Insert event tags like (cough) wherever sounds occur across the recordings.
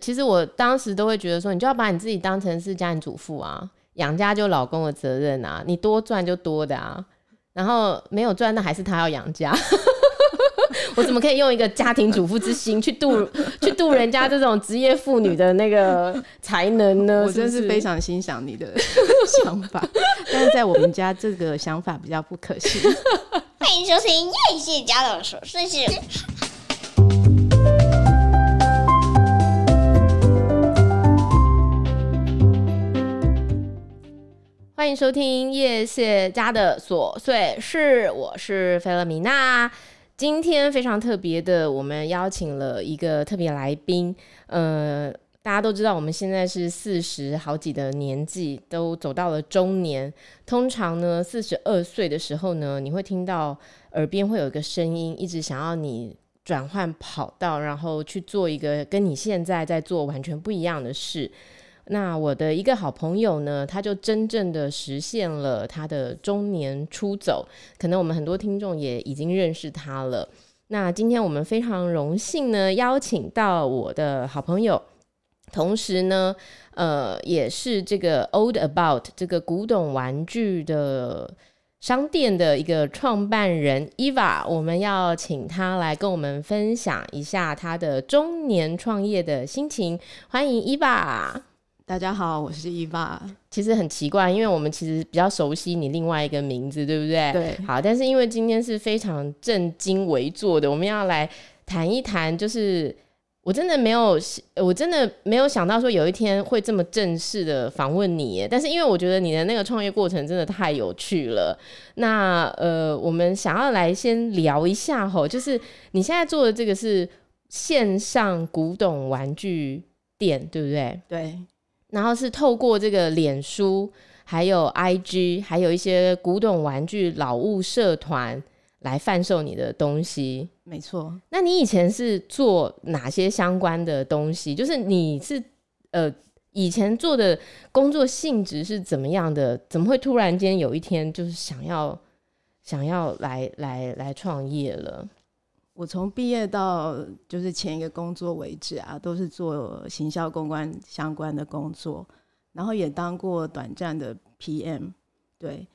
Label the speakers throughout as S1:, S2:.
S1: 其实我当时都会觉得说，你就要把你自己当成是家庭主妇啊，养家就老公的责任啊，你多赚就多的啊，然后没有赚那还是他要养家。(laughs) 我怎么可以用一个家庭主妇之心去度去度人家这种职业妇女的那个才能呢？
S2: 我真是非常欣赏你的 (laughs) 想法，但是在我们家这个想法比较不可行。(laughs)
S3: 欢迎收听叶谢家的琐碎事。
S1: 欢迎收听叶谢家的琐碎事，我是菲勒米娜。今天非常特别的，我们邀请了一个特别来宾。呃，大家都知道，我们现在是四十好几的年纪，都走到了中年。通常呢，四十二岁的时候呢，你会听到耳边会有一个声音，一直想要你转换跑道，然后去做一个跟你现在在做完全不一样的事。那我的一个好朋友呢，他就真正的实现了他的中年出走，可能我们很多听众也已经认识他了。那今天我们非常荣幸呢，邀请到我的好朋友，同时呢，呃，也是这个 Old About 这个古董玩具的商店的一个创办人 Eva，我们要请他来跟我们分享一下他的中年创业的心情。欢迎 Eva。
S2: 大家好，我是伊娃。
S1: 其实很奇怪，因为我们其实比较熟悉你另外一个名字，对不对？
S2: 对。
S1: 好，但是因为今天是非常正襟危坐的，我们要来谈一谈，就是我真的没有，我真的没有想到说有一天会这么正式的访问你耶。但是因为我觉得你的那个创业过程真的太有趣了，那呃，我们想要来先聊一下吼，就是你现在做的这个是线上古董玩具店，对不对？
S2: 对。
S1: 然后是透过这个脸书，还有 IG，还有一些古董玩具老物社团来贩售你的东西。
S2: 没错。
S1: 那你以前是做哪些相关的东西？就是你是呃以前做的工作性质是怎么样的？怎么会突然间有一天就是想要想要来来来创业了？
S2: 我从毕业到就是前一个工作为止啊，都是做行销公关相关的工作，然后也当过短暂的 PM。对，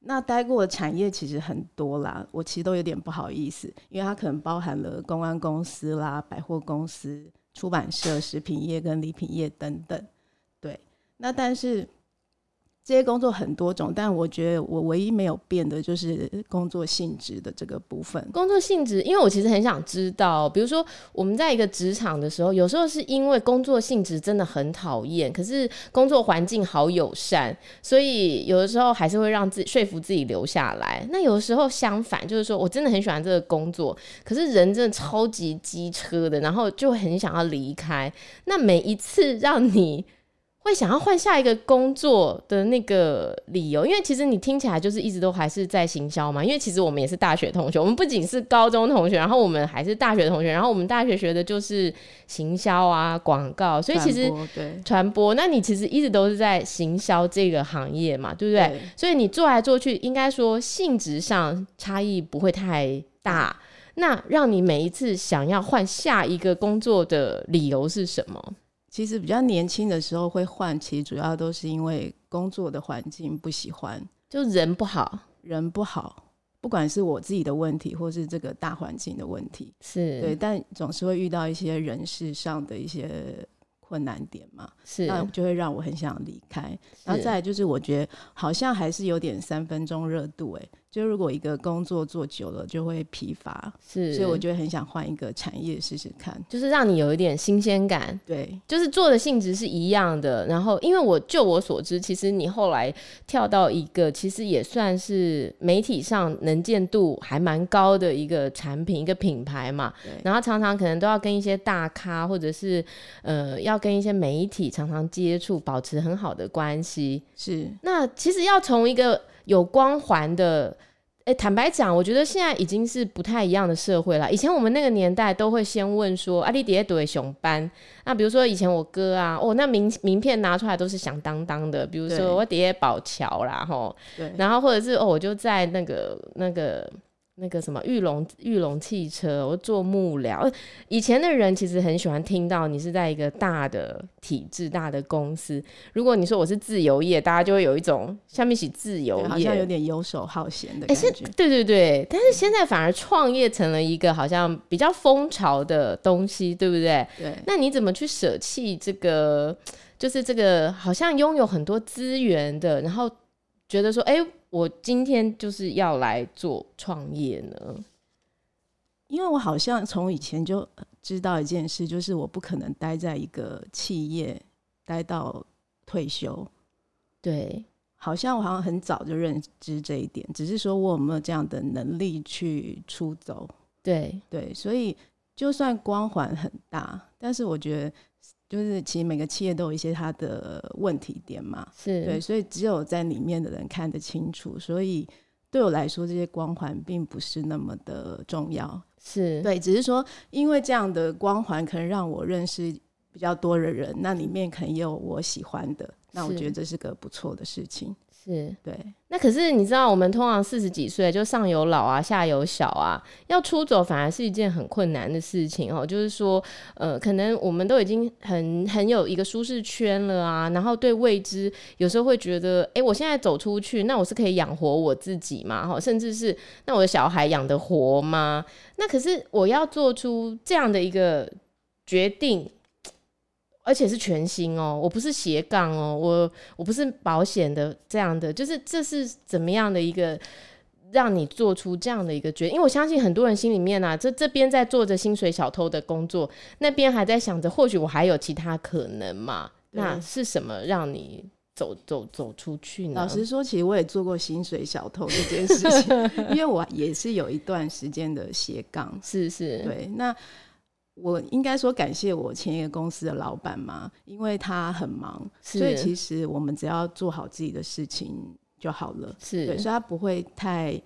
S2: 那待过的产业其实很多啦，我其实都有点不好意思，因为它可能包含了公关公司啦、百货公司、出版社、食品业跟礼品业等等。对，那但是。这些工作很多种，但我觉得我唯一没有变的就是工作性质的这个部分。
S1: 工作性质，因为我其实很想知道，比如说我们在一个职场的时候，有时候是因为工作性质真的很讨厌，可是工作环境好友善，所以有的时候还是会让自己说服自己留下来。那有的时候相反，就是说我真的很喜欢这个工作，可是人真的超级机车的，然后就很想要离开。那每一次让你。会想要换下一个工作的那个理由，因为其实你听起来就是一直都还是在行销嘛。因为其实我们也是大学同学，我们不仅是高中同学，然后我们还是大学同学，然后我们大学学的就是行销啊、广告，所以其实传播。那你其实一直都是在行销这个行业嘛，对不对？对。所以你做来做去，应该说性质上差异不会太大。那让你每一次想要换下一个工作的理由是什么？
S2: 其实比较年轻的时候会换，其实主要都是因为工作的环境不喜欢，
S1: 就人不好，
S2: 人不好，不管是我自己的问题，或是这个大环境的问题，
S1: 是。
S2: 对，但总是会遇到一些人事上的一些困难点嘛，
S1: 是，
S2: 那就会让我很想离开。然后再来就是，我觉得好像还是有点三分钟热度，哎。就如果一个工作做久了，就会疲乏，是，所以我就很想换一个产业试试看，
S1: 就是让你有一点新鲜感。
S2: 对，
S1: 就是做的性质是一样的。然后，因为我就我所知，其实你后来跳到一个其实也算是媒体上能见度还蛮高的一个产品、一个品牌嘛。对。然后常常可能都要跟一些大咖，或者是呃，要跟一些媒体常常接触，保持很好的关系。
S2: 是。那
S1: 其实要从一个。有光环的，哎、欸，坦白讲，我觉得现在已经是不太一样的社会了。以前我们那个年代都会先问说，啊，你底下读的熊班？那比如说以前我哥啊，哦，那名名片拿出来都是响当当的。比如说我底下宝桥啦，吼，对，然后或者是哦，我就在那个那个那个什么玉龙玉龙汽车，我做幕僚。以前的人其实很喜欢听到你是在一个大的体制、大的公司。如果你说我是自由业，大家就会有一种下面起自由业，
S2: 好像有点游手好闲的感觉。
S1: 欸、对对对，但是现在反而创业成了一个好像比较风潮的东西，对不对？
S2: 对。
S1: 那你怎么去舍弃这个？就是这个好像拥有很多资源的，然后觉得说，哎、欸。我今天就是要来做创业呢，
S2: 因为我好像从以前就知道一件事，就是我不可能待在一个企业待到退休。
S1: 对，
S2: 好像我好像很早就认知这一点，只是说我有没有这样的能力去出走。
S1: 对
S2: 对，所以就算光环很大，但是我觉得。就是其实每个企业都有一些它的问题点嘛，
S1: 是
S2: 对，所以只有在里面的人看得清楚。所以对我来说，这些光环并不是那么的重要，
S1: 是
S2: 对，只是说因为这样的光环可能让我认识比较多的人，那里面可能也有我喜欢的，那我觉得这是个不错的事情。
S1: 是
S2: 对，
S1: 那可是你知道，我们通常四十几岁就上有老啊，下有小啊，要出走反而是一件很困难的事情哦。就是说，呃，可能我们都已经很很有一个舒适圈了啊，然后对未知有时候会觉得，哎、欸，我现在走出去，那我是可以养活我自己嘛？哈，甚至是那我的小孩养得活吗？那可是我要做出这样的一个决定。而且是全新哦，我不是斜杠哦，我我不是保险的这样的，就是这是怎么样的一个让你做出这样的一个决定？因为我相信很多人心里面啊，这这边在做着薪水小偷的工作，那边还在想着或许我还有其他可能嘛？那是什么让你走走走出去呢？
S2: 老实说，其实我也做过薪水小偷这件事情，(laughs) 因为我也是有一段时间的斜杠，
S1: 是是，
S2: 对那。我应该说感谢我前一个公司的老板嘛，因为他很忙，所以其实我们只要做好自己的事情就好了。
S1: 是，
S2: 对，所以他不会太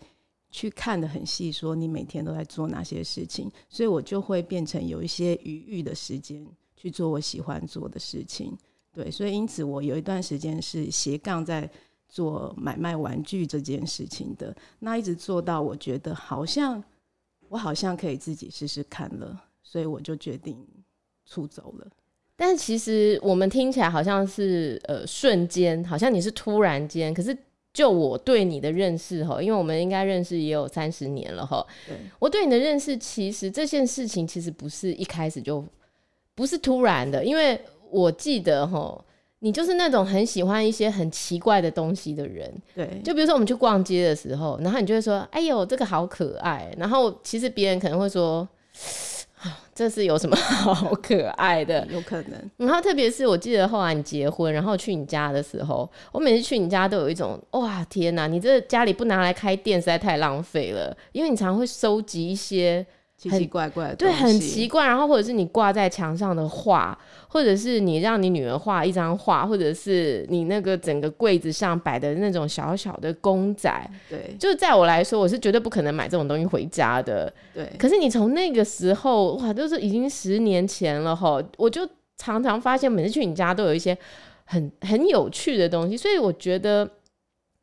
S2: 去看的很细，说你每天都在做哪些事情，所以我就会变成有一些余裕的时间去做我喜欢做的事情。对，所以因此我有一段时间是斜杠在做买卖玩具这件事情的，那一直做到我觉得好像我好像可以自己试试看了。所以我就决定出走了。
S1: 但是其实我们听起来好像是呃瞬间，好像你是突然间。可是就我对你的认识哈，因为我们应该认识也有三十年了哈。
S2: 对，
S1: 我对你的认识，其实这件事情其实不是一开始就不是突然的，因为我记得哈，你就是那种很喜欢一些很奇怪的东西的人。
S2: 对，
S1: 就比如说我们去逛街的时候，然后你就会说：“哎呦，这个好可爱。”然后其实别人可能会说。这是有什么 (laughs) 好可爱的？
S2: 有可能。
S1: 然后特别是我记得后来你结婚，然后去你家的时候，我每次去你家都有一种哇天哪！你这家里不拿来开店实在太浪费了，因为你常常会收集一些。
S2: 奇奇怪怪的，
S1: 对，很奇怪。然后或者是你挂在墙上的画，或者是你让你女儿画一张画，或者是你那个整个柜子上摆的那种小小的公仔，
S2: 对，
S1: 就是在我来说，我是绝对不可能买这种东西回家的。
S2: 对，
S1: 可是你从那个时候，哇，都是已经十年前了哈，我就常常发现，每次去你家都有一些很很有趣的东西，所以我觉得。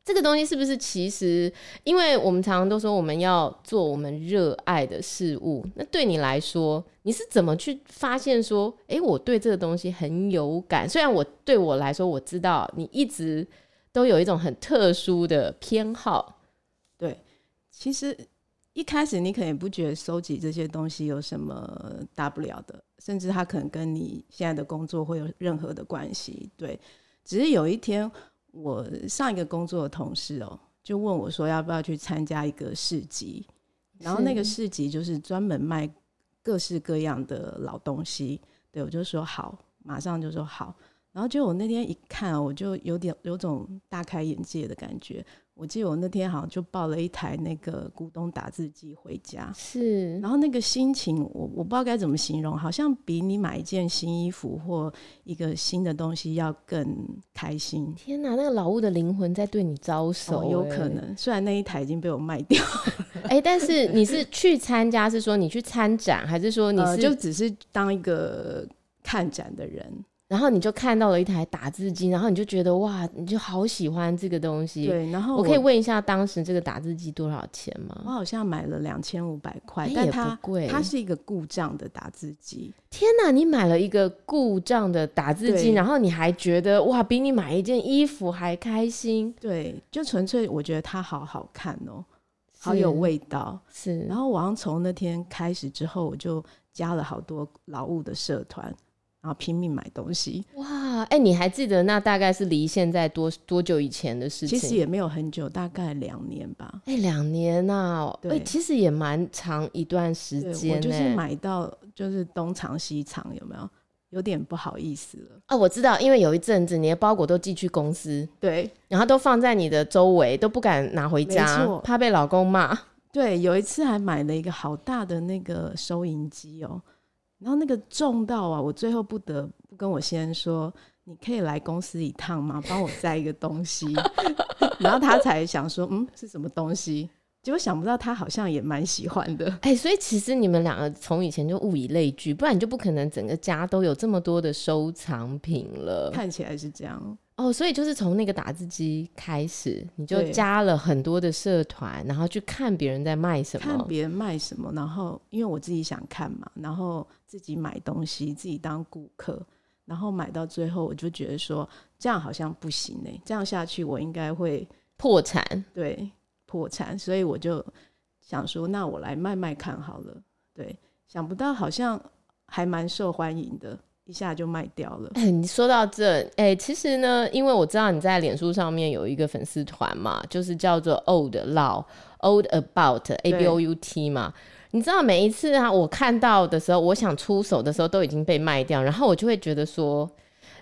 S1: 这个东西是不是其实，因为我们常常都说我们要做我们热爱的事物，那对你来说，你是怎么去发现说，哎，我对这个东西很有感？虽然我对我来说，我知道你一直都有一种很特殊的偏好。
S2: 对，其实一开始你可能也不觉得收集这些东西有什么大不了的，甚至它可能跟你现在的工作会有任何的关系。对，只是有一天。我上一个工作的同事哦、喔，就问我说要不要去参加一个市集，然后那个市集就是专门卖各式各样的老东西。对，我就说好，马上就说好。然后就我那天一看，我就有点有种大开眼界的感觉。我记得我那天好像就抱了一台那个古董打字机回家，
S1: 是，
S2: 然后那个心情，我我不知道该怎么形容，好像比你买一件新衣服或一个新的东西要更开心。
S1: 天哪，那个老物的灵魂在对你招手。欸，哦，
S2: 有可能。虽然那一台已经被我卖掉，(laughs)
S1: 哎，但是你是去参加，是说你去参展，还是说你是、呃、
S2: 就只是当一个看展的人？
S1: 然后你就看到了一台打字机，然后你就觉得哇，你就好喜欢这个东西。
S2: 对，然后我，
S1: 我可以问一下，当时这个打字机多少钱吗？
S2: 我好像买了两千五百块，
S1: 欸、
S2: 但
S1: 它不贵。
S2: 它是一个故障的打字机。
S1: 天哪，你买了一个故障的打字机，然后你还觉得哇，比你买一件衣服还开心？
S2: 对，就纯粹我觉得它好好看哦、喔，好有味道。
S1: 是。
S2: 然后我从那天开始之后，我就加了好多劳务的社团。然后拼命买东西，
S1: 哇！哎、欸，你还记得那大概是离现在多多久以前的事情？
S2: 其实也没有很久，大概两年吧。
S1: 哎、欸，两年呐、啊，对、欸，其实也蛮长一段时间。
S2: 我就是买到就是东藏西藏，有没有？有点不好意思了。
S1: 哦，我知道，因为有一阵子你的包裹都寄去公司，
S2: 对，
S1: 然后都放在你的周围，都不敢拿回家，怕被老公骂。
S2: 对，有一次还买了一个好大的那个收银机哦。然后那个重到啊，我最后不得不跟我先生说：“你可以来公司一趟吗？帮我载一个东西。”然后他才想说：“嗯，是什么东西？”结果想不到他好像也蛮喜欢的。
S1: 哎、欸，所以其实你们两个从以前就物以类聚，不然你就不可能整个家都有这么多的收藏品了。
S2: 看起来是这样。
S1: 哦，所以就是从那个打字机开始，你就加了很多的社团，然后去看别人在卖什么，
S2: 看别人卖什么，然后因为我自己想看嘛，然后自己买东西，自己当顾客，然后买到最后，我就觉得说这样好像不行呢、欸，这样下去我应该会
S1: 破产，
S2: 对，破产，所以我就想说，那我来卖卖看好了，对，想不到好像还蛮受欢迎的。一下就卖掉了。
S1: 哎、欸，你说到这，哎、其实呢，因为我知道你在脸书上面有一个粉丝团嘛，就是叫做 Old Law，Old About A B O U T 嘛。你知道每一次啊，我看到的时候，我想出手的时候，都已经被卖掉，然后我就会觉得说，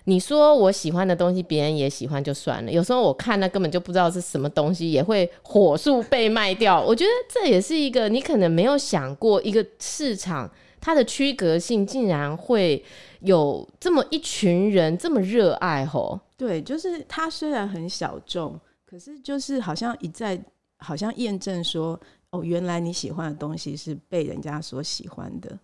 S1: 你说我喜欢的东西，别人也喜欢就算了。有时候我看那根本就不知道是什么东西，也会火速被卖掉。我觉得这也是一个你可能没有想过一个市场。它的区隔性竟然会有这么一群人这么热爱吼？
S2: 对，就是它虽然很小众，可是就是好像一再好像验证说，哦，原来你喜欢的东西是被人家所喜欢的。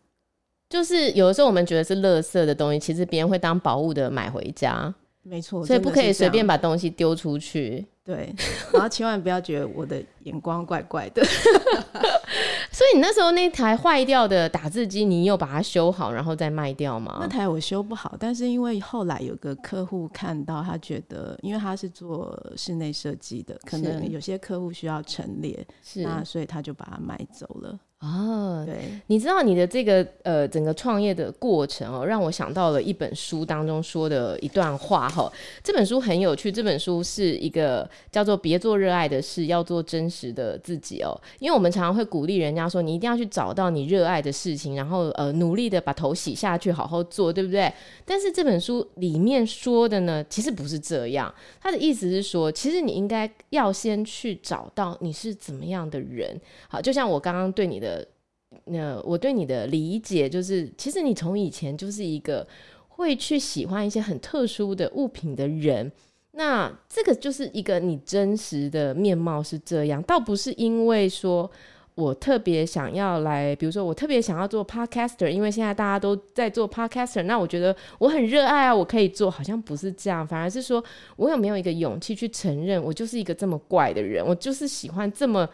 S1: 就是有的时候我们觉得是垃圾的东西，其实别人会当宝物的买回家。
S2: 没错，
S1: 所以不可以随便把东西丢出去。
S2: 对，然后千万不要觉得我的眼光怪怪的。(laughs) (laughs)
S1: 所以你那时候那台坏掉的打字机，你有把它修好，然后再卖掉吗？
S2: 那台我修不好，但是因为后来有个客户看到，他觉得，因为他是做室内设计的，可能有些客户需要陈列，是，那所以他就把它买走了。
S1: 哦，
S2: 对，
S1: 你知道你的这个呃整个创业的过程哦，让我想到了一本书当中说的一段话哈。这本书很有趣，这本书是一个叫做“别做热爱的事，要做真实的自己”哦。因为我们常常会鼓励人家说，你一定要去找到你热爱的事情，然后呃努力的把头洗下去，好好做，对不对？但是这本书里面说的呢，其实不是这样。他的意思是说，其实你应该要先去找到你是怎么样的人。好，就像我刚刚对你的。那我对你的理解就是，其实你从以前就是一个会去喜欢一些很特殊的物品的人。那这个就是一个你真实的面貌是这样，倒不是因为说我特别想要来，比如说我特别想要做 podcaster，因为现在大家都在做 podcaster，那我觉得我很热爱啊，我可以做，好像不是这样，反而是说我有没有一个勇气去承认，我就是一个这么怪的人，我就是喜欢这么。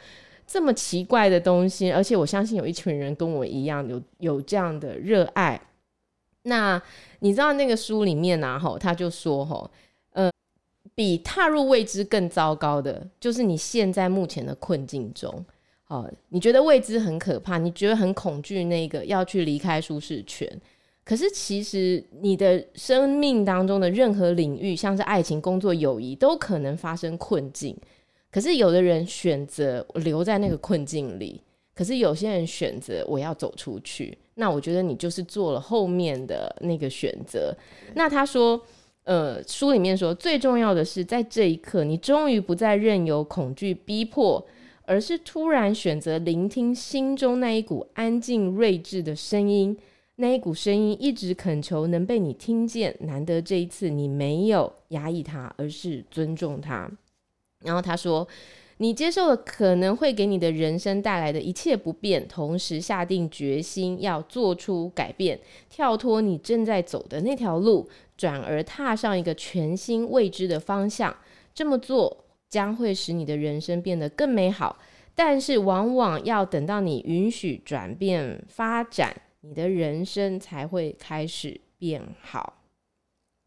S1: 这么奇怪的东西，而且我相信有一群人跟我一样有有这样的热爱。那你知道那个书里面呢？吼，他就说吼，呃，比踏入未知更糟糕的，就是你现在目前的困境中。哦，你觉得未知很可怕，你觉得很恐惧，那个要去离开舒适圈。可是其实你的生命当中的任何领域，像是爱情、工作、友谊，都可能发生困境。可是有的人选择留在那个困境里，可是有些人选择我要走出去。那我觉得你就是做了后面的那个选择。那他说，呃，书里面说最重要的是在这一刻，你终于不再任由恐惧逼迫，而是突然选择聆听心中那一股安静睿智的声音。那一股声音一直恳求能被你听见，难得这一次你没有压抑它，而是尊重它。然后他说：“你接受了可能会给你的人生带来的一切不便，同时下定决心要做出改变，跳脱你正在走的那条路，转而踏上一个全新未知的方向。这么做将会使你的人生变得更美好，但是往往要等到你允许转变发展，你的人生才会开始变好。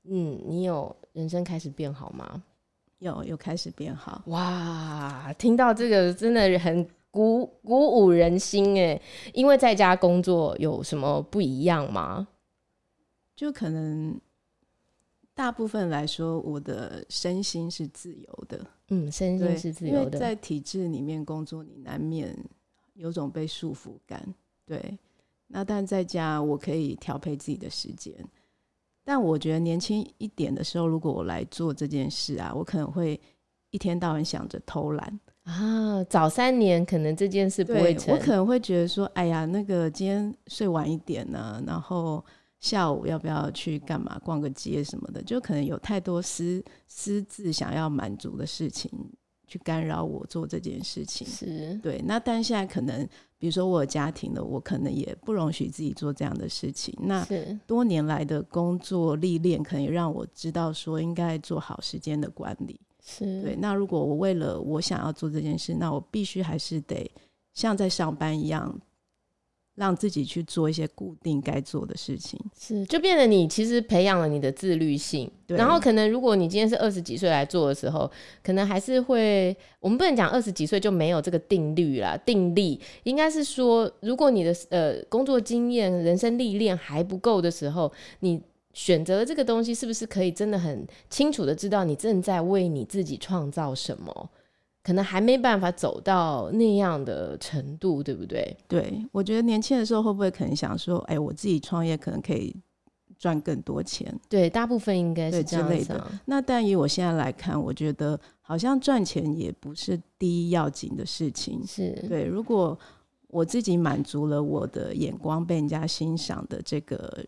S1: 嗯，你有人生开始变好吗？
S2: 有，有开始变好。
S1: 哇，听到这个真的很鼓鼓舞人心哎！因为在家工作有什么不一样吗？
S2: 就可能大部分来说，我的身心是自由的。
S1: 嗯，身心是自由的。
S2: 在体制里面工作，你难免有种被束缚感。对，那但在家我可以调配自己的时间。但我觉得年轻一点的时候，如果我来做这件事啊，我可能会一天到晚想着偷懒
S1: 啊。早三年可能这件事不会成，
S2: 我可能会觉得说，哎呀，那个今天睡晚一点呢，啊，然后下午要不要去干嘛逛个街什么的，就可能有太多私私自想要满足的事情去干扰我做这件事情。
S1: 是
S2: 对。那但现在可能。比如说我有家庭了，我可能也不容许自己做这样的事情。那多年来的工作历练，可能也让我知道说应该做好时间的管理。
S1: 是
S2: 对。那如果我为了我想要做这件事，那我必须还是得像在上班一样。让自己去做一些固定该做的事情，
S1: 是就变得你其实培养了你的自律性。对。然后可能如果你今天是二十几岁来做的时候，可能还是会，我们不能讲二十几岁就没有这个定律啦，定力应该是说，如果你的呃工作经验、人生历练还不够的时候，你选择了这个东西，是不是可以真的很清楚的知道你正在为你自己创造什么？可能还没办法走到那样的程度，对不对？
S2: 对，我觉得年轻的时候会不会可能想说，哎，我自己创业可能可以赚更多钱？
S1: 对，大部分应该是
S2: 这样的。那但以我现在来看，我觉得好像赚钱也不是第一要紧的事情。
S1: 是
S2: 对，如果我自己满足了我的眼光被人家欣赏的这个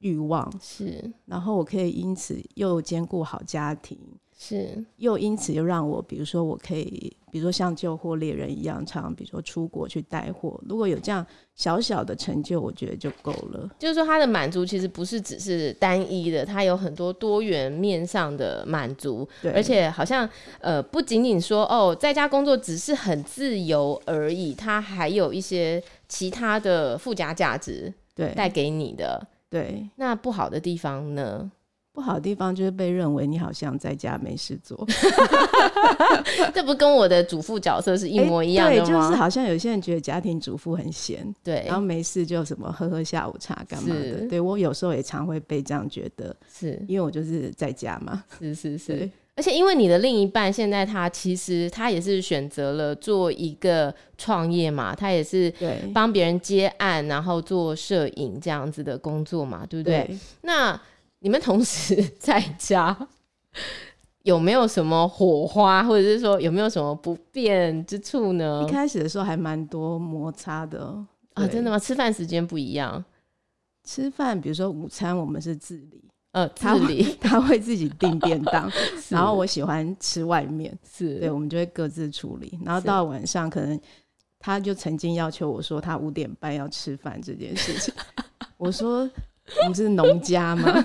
S2: 欲望，
S1: 是，
S2: 然后我可以因此又兼顾好家庭。
S1: 是，
S2: 又因此又让我，比如说我可以，比如说像救货猎人一样，常比如说出国去带货。如果有这样小小的成就，我觉得就够了。
S1: 就是说，他的满足其实不是只是单一的，他有很多多元面上的满足。对，而且好像呃，不仅仅说哦，在家工作只是很自由而已，他还有一些其他的附加价值，对，带给你的。
S2: 对，
S1: 那不好的地方呢？
S2: 不好的地方就是被认为你好像在家没事做，(laughs)
S1: 这不跟我的主妇角色是一模一样的吗？
S2: 欸、对，就是好像有些人觉得家庭主妇很闲，
S1: 对，
S2: 然后没事就什么喝喝下午茶干嘛的。对，我有时候也常会被这样觉得，
S1: 是
S2: 因为我就是在家嘛。
S1: 是是是，而且因为你的另一半现在他其实他也是选择了做一个创业嘛，他也是帮别人接案，然后做摄影这样子的工作嘛，对不对？对，那你们同时在家 (laughs) 有没有什么火花，或者是说有没有什么不便之处呢？
S2: 一开始的时候还蛮多摩擦的。
S1: 啊，真的吗？吃饭时间不一样，
S2: 吃饭比如说午餐我们是自理，
S1: 呃，自理，(laughs)
S2: 他会自己订便当，(laughs) 然后我喜欢吃外面，
S1: 是。
S2: 对，我们就会各自处理。然后到晚上可能他就曾经要求我说他五点半要吃饭这件事情，我说。我们是农家吗？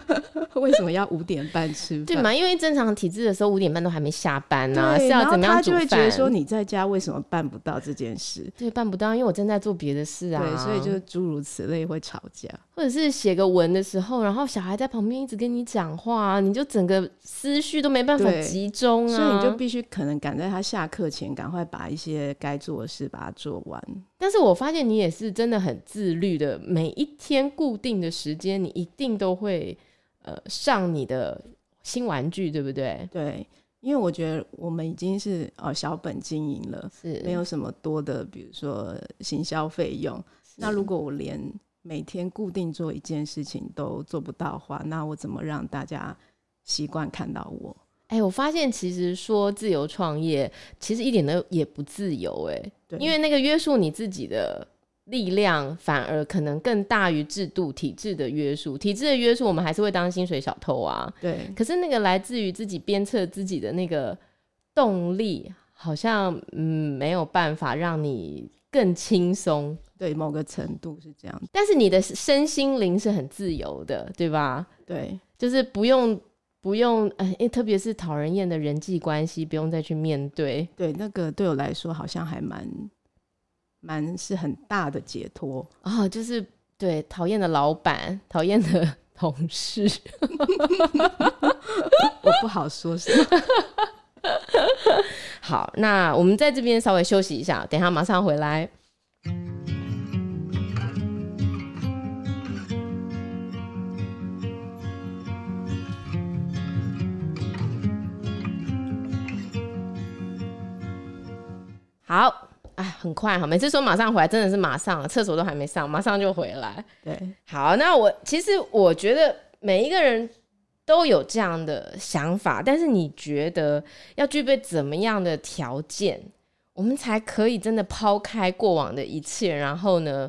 S2: (laughs) 为什么要五点半吃饭？
S1: 对嘛？因为正常体制的时候五点半都还没下班呢、啊，是要怎么样煮饭？他
S2: 就会觉得说你在家为什么办不到这件事？
S1: 对，办不到，因为我正在做别的事啊。
S2: 对，所以就是诸如此类会吵架，
S1: 或者是写个文的时候，然后小孩在旁边一直跟你讲话，你就整个思绪都没办法集中啊。
S2: 所以你就必须可能赶在他下课前，赶快把一些该做的事把它做完。
S1: 但是我发现你也是真的很自律的，每一天固定的时间，你一定都会呃上你的新玩具，对不对？
S2: 对，因为我觉得我们已经是呃小本经营了，是没有什么多的，比如说行销费用。那如果我连每天固定做一件事情都做不到的话，那我怎么让大家习惯看到我？
S1: 哎、欸，我发现其实说自由创业，其实一点都也不自由哎、欸，因为那个约束你自己的力量，反而可能更大于制度体制的约束。体制的约束，我们还是会当薪水小偷啊。
S2: 对，
S1: 可是那个来自于自己鞭策自己的那个动力，好像嗯没有办法让你更轻松。
S2: 对，某个程度是这样，
S1: 但是你的身心灵是很自由的，对吧？
S2: 对，
S1: 就是不用不用，哎、呃，特别是讨人厌的人际关系，不用再去面对。
S2: 对，那个对我来说好像还蛮蛮是很大的解脱
S1: 哦，就是对讨厌的老板、讨厌的同事，(laughs)
S2: 我不好说什么。(laughs)
S1: 好，那我们在这边稍微休息一下，等一下马上回来。好，哎，很快哈，每次说马上回来，真的是马上，厕所都还没上，马上就回来。
S2: 对，
S1: 好，那我其实我觉得每一个人都有这样的想法，但是你觉得要具备怎么样的条件，我们才可以真的抛开过往的一切，然后呢，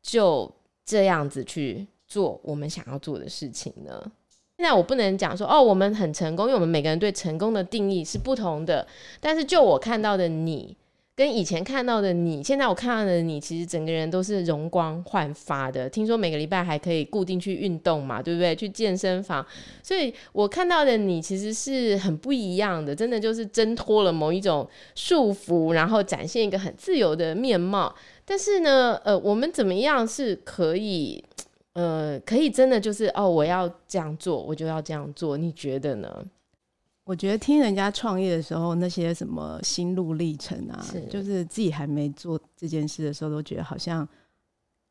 S1: 就这样子去做我们想要做的事情呢？现在我不能讲说哦，我们很成功，因为我们每个人对成功的定义是不同的，但是就我看到的你。跟以前看到的你，现在我看到的你，其实整个人都是容光焕发的。听说每个礼拜还可以固定去运动嘛，对不对？去健身房，所以我看到的你其实是很不一样的，真的就是挣脱了某一种束缚，然后展现一个很自由的面貌。但是呢，呃，我们怎么样是可以，呃，可以真的就是哦，我要这样做，我就要这样做，你觉得呢？
S2: 我觉得听人家创业的时候，那些什么心路历程啊，是就是自己还没做这件事的时候，都觉得好像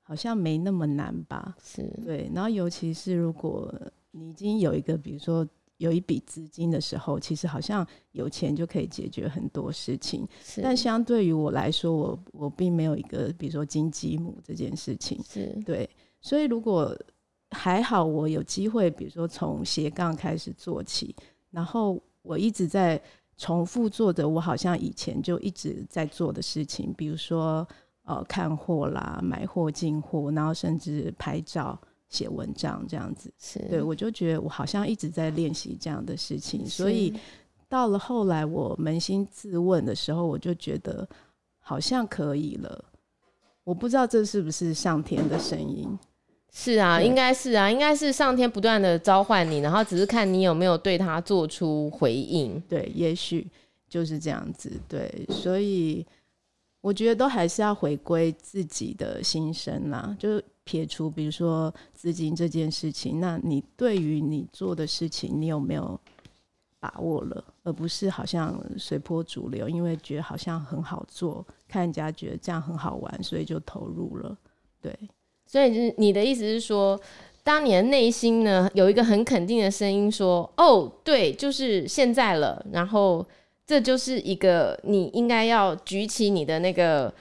S2: 好像没那么难吧？
S1: 是
S2: 对。然后尤其是如果你已经有一个，比如说有一笔资金的时候，其实好像有钱就可以解决很多事情。是。但相对于我来说，我我并没有一个，比如说金鸡母这件事情。
S1: 是
S2: 对。所以如果还好，我有机会，比如说从斜杠开始做起，然后。我一直在重复做着我好像以前就一直在做的事情，比如说呃看货啦、买货进货，然后甚至拍照、写文章这样子。
S1: 是，
S2: 对，我就觉得我好像一直在练习这样的事情，所以到了后来我扪心自问的时候，我就觉得好像可以了。我不知道这是不是上天的声音。
S1: 是啊，应该是啊，应该是上天不断的召唤你，然后只是看你有没有对他做出回应。
S2: 对，也许就是这样子。对，所以我觉得都还是要回归自己的心声啦，就撇除比如说资金这件事情，那你对于你做的事情，你有没有把握了，而不是好像随波逐流，因为觉得好像很好做，看人家觉得这样很好玩，所以就投入了。对。
S1: 所以是，你的意思是说，当你的内心呢有一个很肯定的声音说：“哦，对，就是现在了。”然后，这就是一个你应该要举起你的那个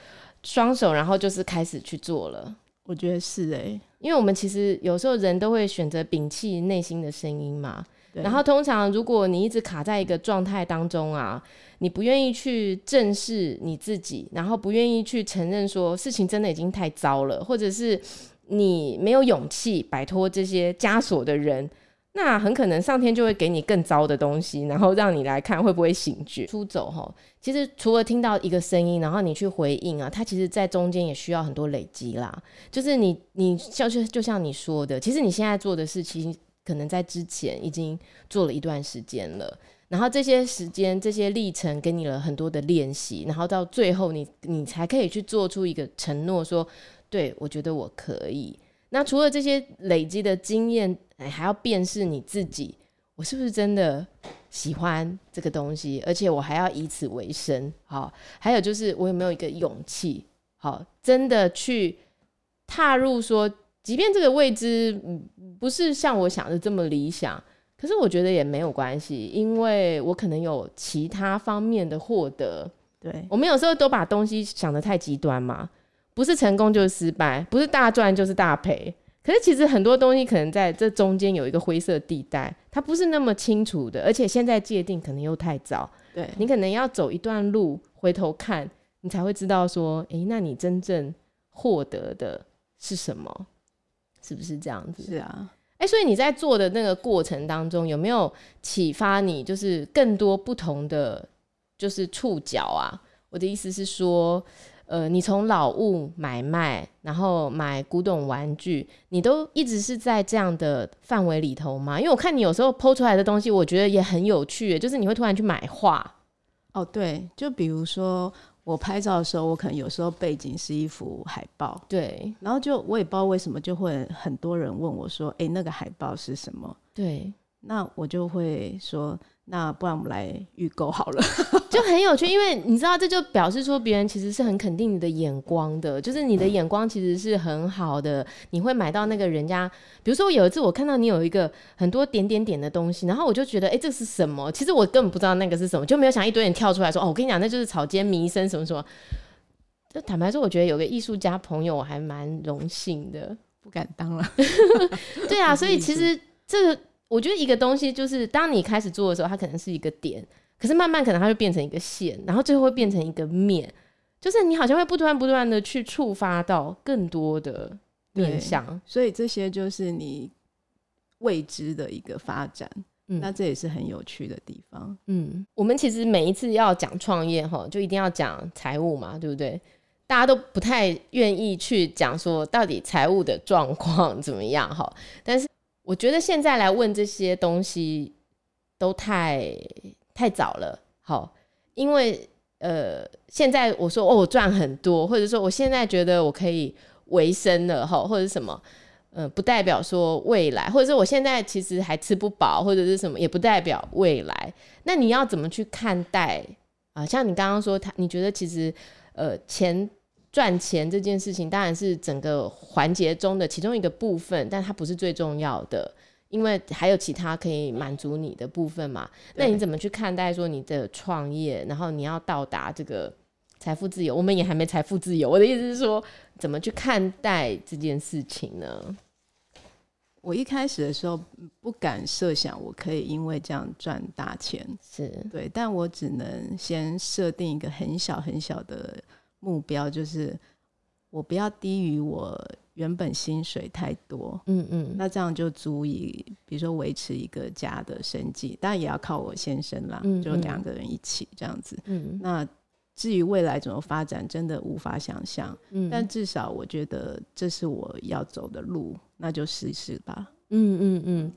S1: 双手，然后就是开始去做了。
S2: 我觉得是诶，
S1: 因为我们其实有时候人都会选择摒弃内心的声音嘛。然后，通常如果你一直卡在一个状态当中啊，你不愿意去正视你自己，然后不愿意去承认说事情真的已经太糟了，或者是你没有勇气摆脱这些枷锁的人，那很可能上天就会给你更糟的东西，然后让你来看会不会醒觉出走哈。其实除了听到一个声音，然后你去回应啊，它其实在中间也需要很多累积啦。就是你你像就就像你说的，其实你现在做的事情。可能在之前已经做了一段时间了，然后这些时间、这些历程给你了很多的练习，然后到最后你你才可以去做出一个承诺，说，对，我觉得我可以。那除了这些累积的经验，哎，还要辨识你自己，我是不是真的喜欢这个东西，而且我还要以此为生。好，还有就是我有没有一个勇气，好，真的去踏入说。即便这个未知不是像我想的这么理想，可是我觉得也没有关系，因为我可能有其他方面的获得。
S2: 对，
S1: 我们有时候都把东西想得太极端嘛，不是成功就是失败，不是大赚就是大赔。可是其实很多东西可能在这中间有一个灰色地带，它不是那么清楚的，而且现在界定可能又太早。
S2: 对，
S1: 你可能要走一段路，回头看你才会知道说，诶，那你真正获得的是什么？是不是这样子？
S2: 是啊，
S1: 哎、欸，所以你在做的那个过程当中，有没有启发你，就是更多不同的就是触角啊。我的意思是说，呃，你从老物买卖，然后买古董玩具，你都一直是在这样的范围里头吗？因为我看你有时候 PO 出来的东西，我觉得也很有趣，就是你会突然去买画。
S2: 哦，对，就比如说我拍照的时候，我可能有时候背景是一幅海报，
S1: 对，
S2: 然后就我也不知道为什么，就会很多人问我说：“哎，那个海报是什么？”
S1: 对，
S2: 那我就会说。那不然我们来预购好了，(laughs)
S1: 就很有趣，因为你知道，这就表示说别人其实是很肯定你的眼光的，就是你的眼光其实是很好的，你会买到那个人家。比如说有一次我看到你有一个很多点点点的东西，然后我就觉得，哎、欸，这是什么？其实我根本不知道那个是什么，就没有想一堆人跳出来说，哦，我跟你讲，那就是草间弥生什么什么。就坦白说，我觉得有个艺术家朋友，我还蛮荣幸的，
S2: 不敢当了。(laughs)
S1: 对啊，所以其实这个。我觉得一个东西就是，当你开始做的时候，它可能是一个点，可是慢慢可能它就变成一个线，然后最后会变成一个面，就是你好像会不断不断的去触发到更多的面向，
S2: 所以这些就是你未知的一个发展，嗯，那这也是很有趣的地方。
S1: 嗯，我们其实每一次要讲创业哈，就一定要讲财务嘛，对不对？大家都不太愿意去讲说到底财务的状况怎么样哈，但是。我觉得现在来问这些东西都太太早了，好，因为呃，现在我说哦，我赚很多，或者说我现在觉得我可以维生了，哈，或者什么，嗯，不代表说未来，或者是我现在其实还吃不饱，或者是什么，也不代表未来。那你要怎么去看待啊？像你刚刚说，他你觉得其实呃钱。赚钱这件事情当然是整个环节中的其中一个部分，但它不是最重要的，因为还有其他可以满足你的部分嘛。那你怎么去看待说你的创业，然后你要到达这个财富自由？我们也还没财富自由。我的意思是说，怎么去看待这件事情呢？
S2: 我一开始的时候不敢设想我可以因为这样赚大钱，
S1: 是
S2: 对，但我只能先设定一个很小很小的。目标就是我不要低于我原本薪水太多，嗯嗯，那这样就足以，比如说维持一个家的生计，当然也要靠我先生啦，嗯嗯，就两个人一起这样子。嗯，那至于未来怎么发展，真的无法想象。嗯，但至少我觉得这是我要走的路，那就试试吧。
S1: 嗯嗯嗯。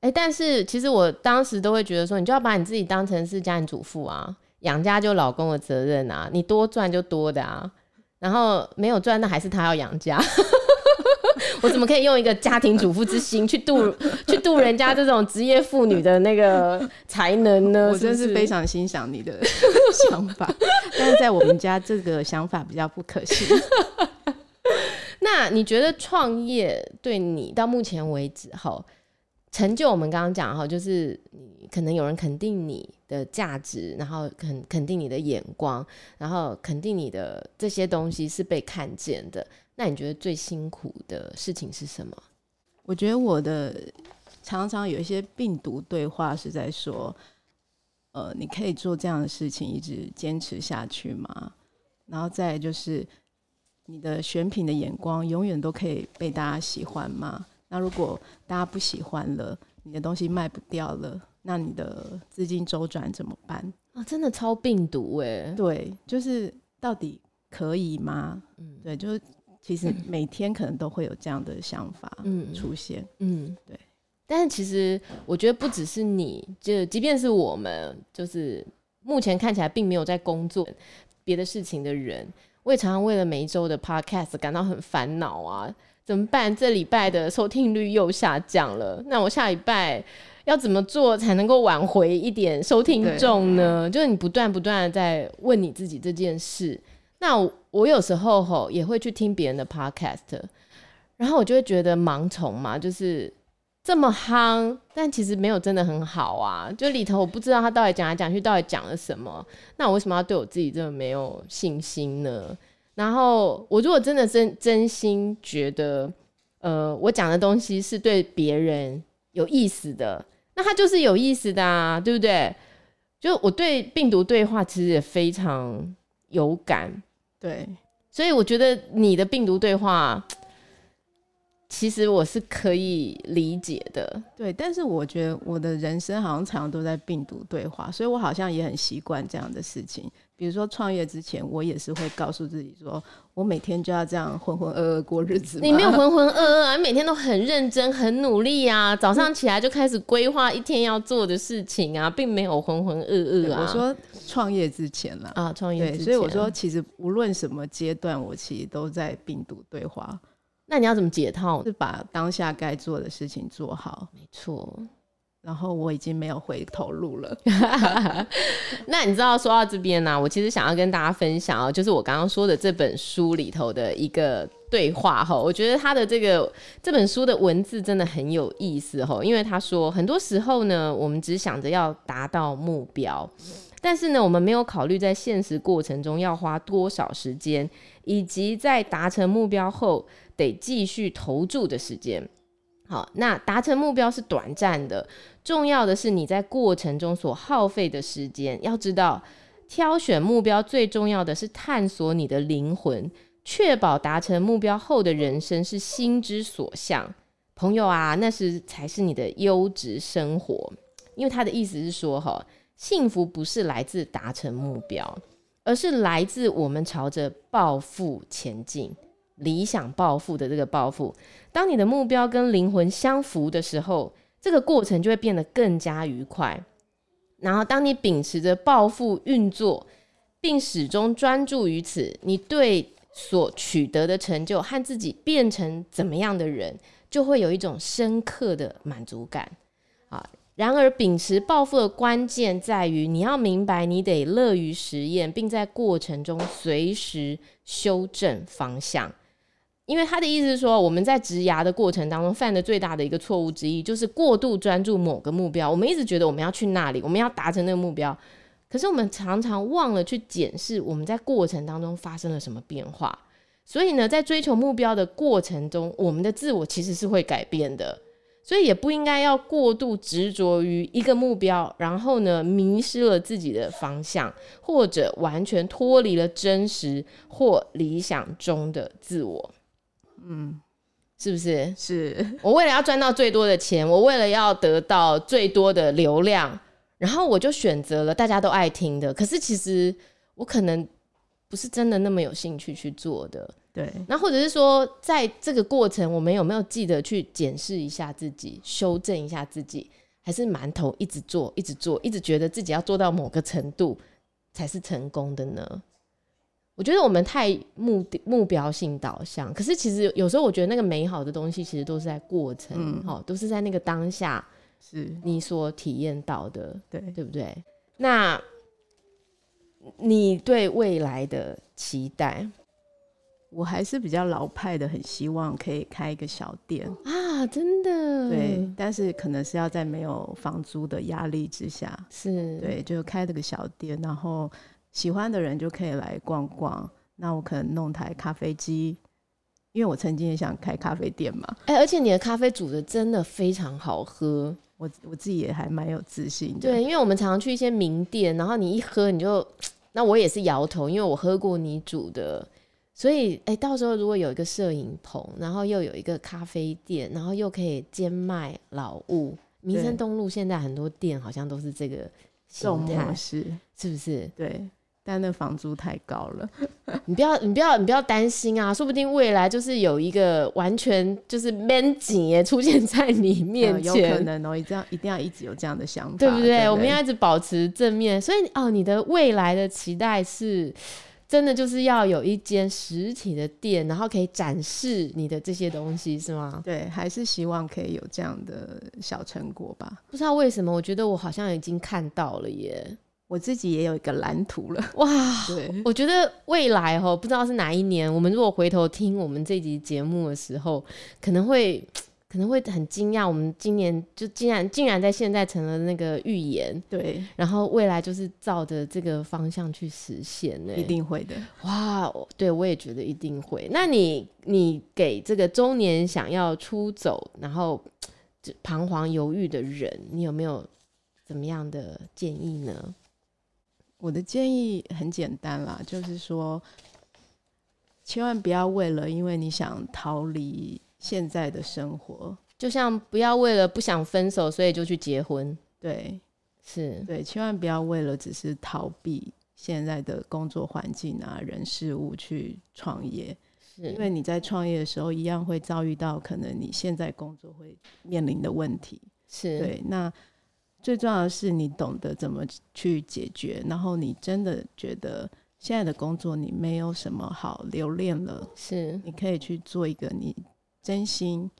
S1: 哎、欸，但是其实我当时都会觉得说，你就要把你自己当成是家庭主妇啊。养家就老公的责任啊，你多赚就多的啊，然后没有赚那还是他要养家。(laughs) 我怎么可以用一个家庭主妇之心去度 (laughs) 去度人家这种职业妇女的那个才能呢？
S2: 我真是非常欣赏你的 (laughs) 想法，但是在我们家这个想法比较不可行。
S1: 那你觉得创业对你到目前为止哈？成就我们刚刚讲哈，就是你可能有人肯定你的价值，然后肯肯定你的眼光，然后肯定你的这些东西是被看见的。那你觉得最辛苦的事情是什么？
S2: 我觉得我的常常有一些病毒对话是在说，呃，你可以做这样的事情一直坚持下去吗？然后再就是你的选品的眼光永远都可以被大家喜欢吗？那如果大家不喜欢了，你的东西卖不掉了，那你的资金周转怎么办？
S1: 啊，真的超病毒哎！
S2: 对，就是到底可以吗？嗯，对，就是其实 (coughs) 每天可能都会有这样的想法出现。嗯，嗯对。
S1: 但是其实我觉得不只是你，就即便是我们，就是目前看起来并没有在工作别的事情的人，我也常常为了每一周的 podcast 感到很烦恼啊。怎么办？这礼拜的收听率又下降了。那我下礼拜要怎么做才能够挽回一点收听众呢？就是你不断不断的在问你自己这件事。那我，我有时候吼也会去听别人的 podcast，然后我就会觉得盲从嘛，就是这么夯，但其实没有真的很好啊。就里头我不知道他到底讲来讲去到底讲了什么。那我为什么要对我自己这么没有信心呢？然后我如果真的真真心觉得，呃，我讲的东西是对别人有意思的，那它就是有意思的啊，对不对？就我对病毒对话其实也非常有感，
S2: 对，
S1: 所以我觉得你的病毒对话其实我是可以理解的。
S2: 对，但是我觉得我的人生好像常常都在病毒对话，所以我好像也很习惯这样的事情。比如说创业之前，我也是会告诉自己说，我每天就要这样浑浑噩噩过日子。
S1: 你没有浑浑噩噩啊，你每天都很认真、很努力啊，早上起来就开始规划一天要做的事情啊，并没有浑浑噩噩啊。
S2: 我说创业之前了
S1: 啊，创业之前，
S2: 所以我说其实无论什么阶段，我其实都在病毒对话。
S1: 那你要怎么解套？
S2: 是把当下该做的事情做好。
S1: 没错。
S2: 然后我已经没有回头路了。(laughs) (laughs)
S1: 那你知道说到这边呢、啊，我其实想要跟大家分享哦，就是我刚刚说的这本书里头的一个对话哈。我觉得他的这个这本书的文字真的很有意思哈，因为他说很多时候呢，我们只想着要达到目标，但是呢，我们没有考虑在现实过程中要花多少时间，以及在达成目标后得继续投注的时间。好，那达成目标是短暂的，重要的是你在过程中所耗费的时间。要知道，挑选目标最重要的是探索你的灵魂，确保达成目标后的人生是心之所向。朋友啊，那是才是你的优质生活。因为他的意思是说，哈，幸福不是来自达成目标，而是来自我们朝着抱负前进。理想抱负的这个抱负，当你的目标跟灵魂相符的时候，这个过程就会变得更加愉快。然后，当你秉持着抱负运作，并始终专注于此，你对所取得的成就和自己变成怎么样的人，就会有一种深刻的满足感。啊，然而，秉持抱负的关键在于，你要明白，你得乐于实验，并在过程中随时修正方向。因为他的意思是说，我们在植牙的过程当中犯的最大的一个错误之一，就是过度专注某个目标。我们一直觉得我们要去那里，我们要达成那个目标，可是我们常常忘了去检视我们在过程当中发生了什么变化。所以呢，在追求目标的过程中，我们的自我其实是会改变的。所以也不应该要过度执着于一个目标，然后呢，迷失了自己的方向，或者完全脱离了真实或理想中的自我。
S2: 嗯，
S1: 是不是？
S2: 是
S1: 我为了要赚到最多的钱，我为了要得到最多的流量，然后我就选择了大家都爱听的。可是其实我可能不是真的那么有兴趣去做的。
S2: 对，
S1: 那或者是说，在这个过程，我们有没有记得去检视一下自己，修正一下自己，还是馒头一直做，一直做，一直觉得自己要做到某个程度才是成功的呢？我觉得我们太目的目标性导向，可是其实有时候我觉得那个美好的东西，其实都是在过程，嗯哦、都是在那个当下，是你所体验到的，对对不对？那你对未来的期待，
S2: 我还是比较老派的，很希望可以开一个小店
S1: 啊，真的，
S2: 对，但是可能是要在没有房租的压力之下，
S1: 是对，
S2: 就开了个小店，然后。喜欢的人就可以来逛逛。那我可能弄台咖啡机，因为我曾经也想开咖啡店嘛。
S1: 哎、欸，而且你的咖啡煮的真的非常好喝，
S2: 我我自己也还蛮有自信的。
S1: 对，因为我们常常去一些名店，然后你一喝你就，(tsk) 那我也是摇头，因为我喝过你煮的。所以，哎、欸，到时候如果有一个摄影棚，然后又有一个咖啡店，然后又可以兼卖老物，民生东路现在很多店好像都是这个形态，是是不是？
S2: 对。但那房租太高了，(laughs)
S1: 你不要，你不要，你不要担心啊！说不定未来就是有一个完全就是免钱出现在你面前，
S2: 有可能哦。一定要一定要一直有这样的想法，
S1: 对不对？对对，我们要一直保持正面。所以哦，你的未来的期待是真的就是要有一间实体的店，然后可以展示你的这些东西，是吗？
S2: 对，还是希望可以有这样的小成果吧。
S1: 不知道为什么，我觉得我好像已经看到了耶。
S2: 我自己也有一个蓝图了，
S1: 哇！(laughs) 对，我觉得未来哈，不知道是哪一年，我们如果回头听我们这集节目的时候，可能会可能会很惊讶，我们今年就竟然竟然在现在成了那个预言，
S2: 对，
S1: 然后未来就是照着这个方向去实现呢，
S2: 一定会的，
S1: 哇！对，我也觉得一定会。那你你给这个中年想要出走，然后彷徨犹豫的人，你有没有怎么样的建议呢？
S2: 我的建议很简单啦，就是说，千万不要为了因为你想逃离现在的生活。
S1: 就像不要为了不想分手，所以就去结婚。
S2: 对，
S1: 是
S2: 对，千万不要为了只是逃避现在的工作环境啊、人事物去创业。是因为你在创业的时候，一样会遭遇到可能你现在工作会面临的问题。
S1: 是
S2: 对，那最重要的是你懂得怎么去解决，然后你真的觉得现在的工作你没有什么好留恋了，
S1: 是
S2: 你可以去做一个你真心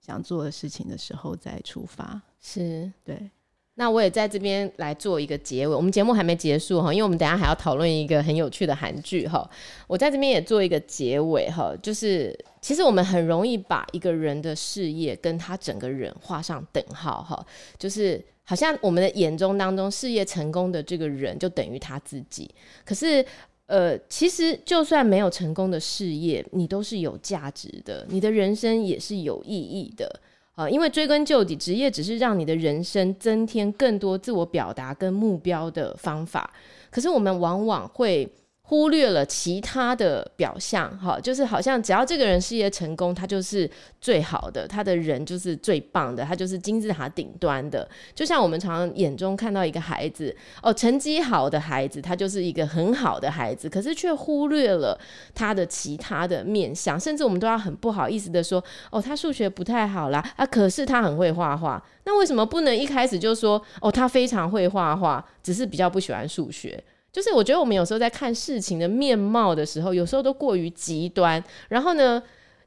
S2: 想做的事情的时候再出发。
S1: 是
S2: 对。
S1: 那我也在这边来做一个结尾，我们节目还没结束哈，因为我们等下还要讨论一个很有趣的韩剧哈。我在这边也做一个结尾哈，就是其实我们很容易把一个人的事业跟他整个人画上等号哈，就是好像我们的眼中当中事业成功的这个人就等于他自己，可是呃，其实就算没有成功的事业，你都是有价值的，你的人生也是有意义的。啊，因为追根究底，职业只是让你的人生增添更多自我表达跟目标的方法。可是我们往往会忽略了其他的表象，哈，就是好像只要这个人事业成功，他就是最好的，他的人就是最棒的，他就是金字塔顶端的。就像我们常常眼中看到一个孩子，哦，成绩好的孩子，他就是一个很好的孩子，可是却忽略了他的其他的面相，甚至我们都要很不好意思的说，哦，他数学不太好啦，啊，可是他很会画画。那为什么不能一开始就说，哦，他非常会画画，只是比较不喜欢数学？就是我觉得我们有时候在看事情的面貌的时候，有时候都过于极端，然后呢，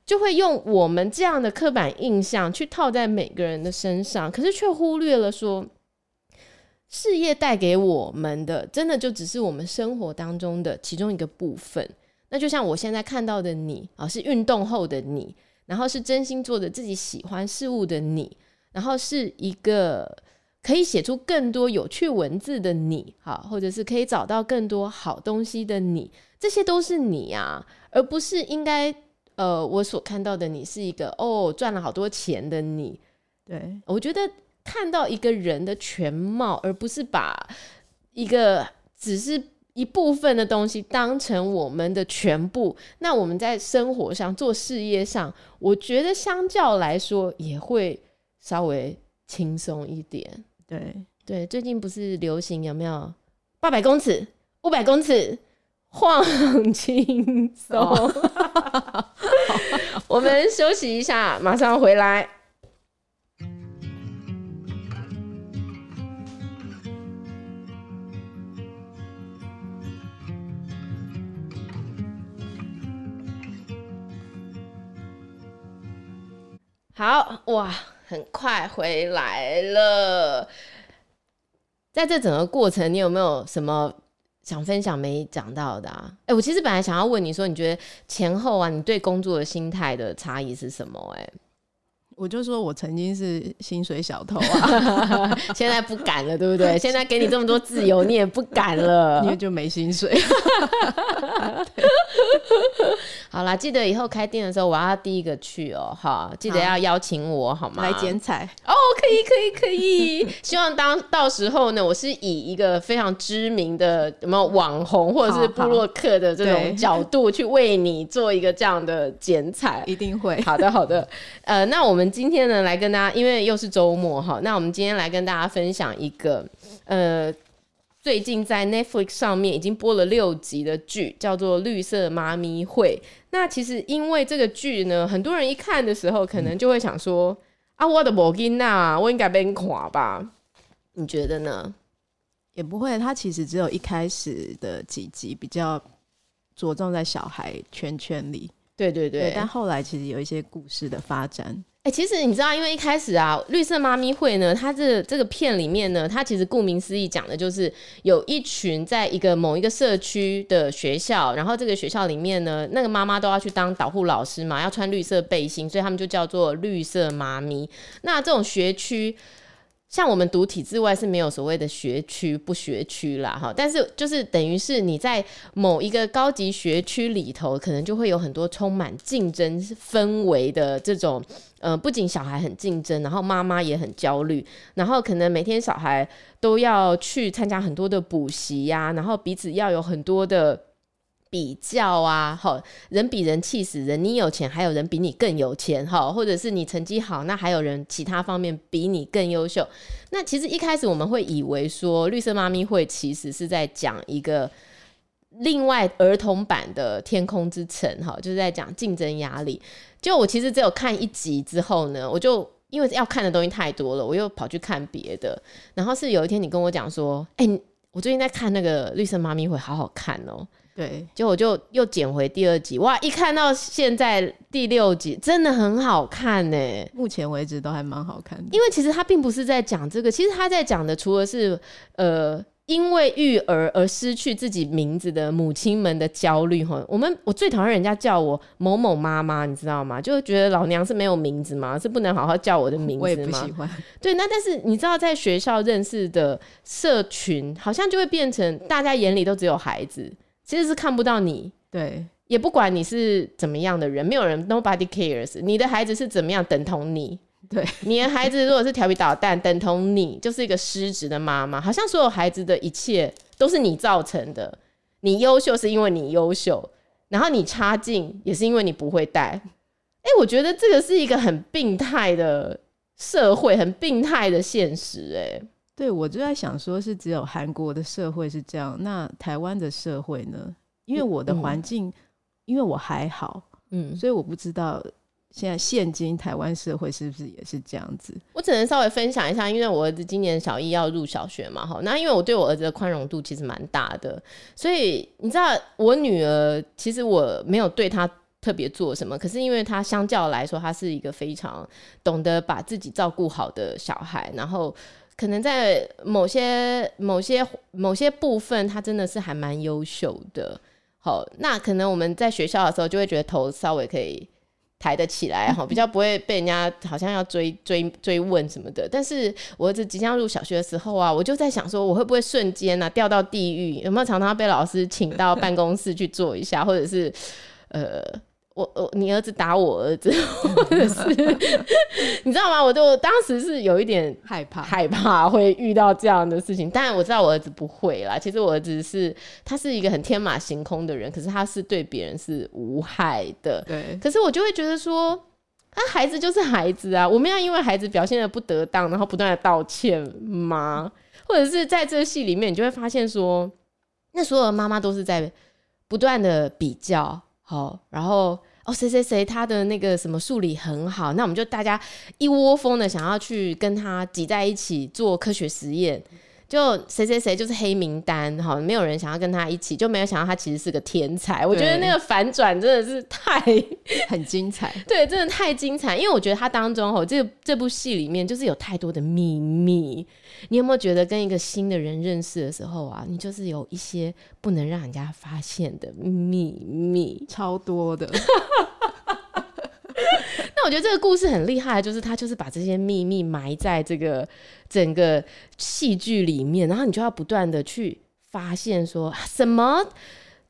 S1: 就会用我们这样的刻板印象去套在每个人的身上，可是却忽略了说，事业带给我们的，真的就只是我们生活当中的其中一个部分。那就像我现在看到的你啊，是运动后的你，然后是真心做着自己喜欢事物的你，然后是一个。可以写出更多有趣文字的你，哈，或者是可以找到更多好东西的你，这些都是你啊，而不是应该呃，我所看到的你是一个哦赚了好多钱的你。
S2: 对，
S1: 我觉得看到一个人的全貌，而不是把一个只是一部分的东西当成我们的全部，那我们在生活上做事业上，我觉得相较来说也会稍微轻松一点。
S2: 对
S1: 对，最近不是流行有没有八百公尺、五百公尺晃 (laughs) 轻松？哦、(laughs) 我们休息一下，马上回来。好哇。很快回来了，在这整个过程，你有没有什么想分享没讲到的啊？哎、我其实本来想要问你说，你觉得前后啊，你对工作的心态的差异是什么？哎。
S2: 我就说，我曾经是薪水小偷啊，(laughs)
S1: 现在不敢了，对不对？现在给你这么多自由，你也不敢了，
S2: 因为就没薪水。(laughs) (laughs)
S1: 好啦，记得以后开店的时候，我要第一个去哦，好，记得要邀请我好吗？
S2: 来剪彩
S1: 哦，可以，可以，可以。希望当到时候呢，我是以一个非常知名的什么网红或者是部落客的这种角度去为你做一个这样的剪彩，
S2: 一定会。
S1: 好的，好的。呃，那我们。今天呢，来跟大家，因为又是周末哈，那我们今天来跟大家分享一个，呃，最近在 Netflix 上面已经播了六集的剧，叫做《绿色妈咪会》。那其实因为这个剧呢，很多人一看的时候，可能就会想说：“嗯、啊，我的某囡呐，我应该被垮吧？”你觉得呢？
S2: 也不会，它其实只有一开始的几集比较着重在小孩圈圈里，
S1: 对对对，
S2: 对，但后来其实有一些故事的发展。
S1: 哎、其实你知道，因为一开始啊，绿色妈咪会呢，它这这个片里面呢，它其实顾名思义讲的就是有一群在一个某一个社区的学校，然后这个学校里面呢，那个妈妈都要去当导护老师嘛，要穿绿色背心，所以他们就叫做绿色妈咪。那这种学区。像我们读体制外是没有所谓的学区不学区啦，哈，但是就是等于是你在某一个高级学区里头，可能就会有很多充满竞争氛围的这种，呃，不仅小孩很竞争，然后妈妈也很焦虑，然后可能每天小孩都要去参加很多的补习呀，然后彼此要有很多的比较啊，好，人比人气死人，你有钱，还有人比你更有钱，哈，或者是你成绩好，那还有人其他方面比你更优秀。那其实一开始我们会以为说，绿色妈咪会其实是在讲一个另外儿童版的天空之城，哈，就是在讲竞争压力。就我其实只有看一集之后呢，我就因为要看的东西太多了，我又跑去看别的。然后是有一天你跟我讲说，哎、我最近在看那个绿色妈咪会，好好看哦。
S2: 对，
S1: 就我就又捡回第二集，哇！一看到现在第六集，真的很好看呢。
S2: 目前为止都还蛮好看的，
S1: 因为其实他并不是在讲这个，其实他在讲的，除了是呃，因为育儿而失去自己名字的母亲们的焦虑哈。我们我最讨厌人家叫我某某妈妈，你知道吗？就觉得老娘是没有名字吗？是不能好好叫我的名字吗？
S2: 我也不喜欢。
S1: 对，那但是你知道，在学校认识的社群，好像就会变成大家眼里都只有孩子。其实是看不到你，
S2: 对，
S1: 也不管你是怎么样的人，没有人，nobody cares。你的孩子是怎么样，等同你，
S2: 对，
S1: 你的孩子如果是调皮捣蛋，等同你，就是一个失职的妈妈。好像所有孩子的一切都是你造成的。你优秀是因为你优秀，然后你差劲也是因为你不会带。哎、欸，我觉得这个是一个很病态的社会，很病态的现实、欸。哎。
S2: 对，我就在想说，是只有韩国的社会是这样，那台湾的社会呢？因为我的环境、嗯，因为我还好，嗯，所以我不知道现在现今台湾社会是不是也是这样子。
S1: 我只能稍微分享一下，因为我儿子今年小一要入小学嘛，哈，那因为我对我儿子的宽容度其实蛮大的，所以你知道，我女儿其实我没有对她特别做什么，可是因为她相较来说，她是一个非常懂得把自己照顾好的小孩，然后。可能在某些、某些、某些部分，他真的是还蛮优秀的。好，那可能我们在学校的时候，就会觉得头稍微可以抬得起来，(laughs) 哈，比较不会被人家好像要追、追、追问什么的。但是我儿子即将入小学的时候啊，我就在想说，我会不会瞬间啊掉到地狱？有没有常常被老师请到办公室去坐一下，或者是呃？我我你儿子打我儿子，(laughs) 或者是你知道吗？我就当时是有一点
S2: 害怕，
S1: 害怕会遇到这样的事情。当然我知道我儿子不会啦。其实我儿子是他是一个很天马行空的人，可是他是对别人是无害的。
S2: 对。
S1: 可是我就会觉得说，啊，孩子就是孩子啊，我们要因为孩子表现的不得当，然后不断的道歉吗？或者是在这个戏里面，你就会发现说，那所有的妈妈都是在不断的比较，好，然后。哦，谁谁谁他的那个什么数理很好，那我们就大家一窝蜂的想要去跟他挤在一起做科学实验。就谁谁谁就是黑名单，哈，没有人想要跟他一起，就没有想到他其实是个天才。我觉得那个反转真的是太 (laughs)
S2: 很精彩，(laughs)
S1: 对，真的太精彩。因为我觉得他当中哈，这这部戏里面就是有太多的秘密。你有没有觉得跟一个新的人认识的时候啊，你就是有一些不能让人家发现的秘密，
S2: 超多的。(laughs) (laughs)
S1: 那我觉得这个故事很厉害，就是他就是把这些秘密埋在这个整个戏剧里面，然后你就要不断的去发现说什么，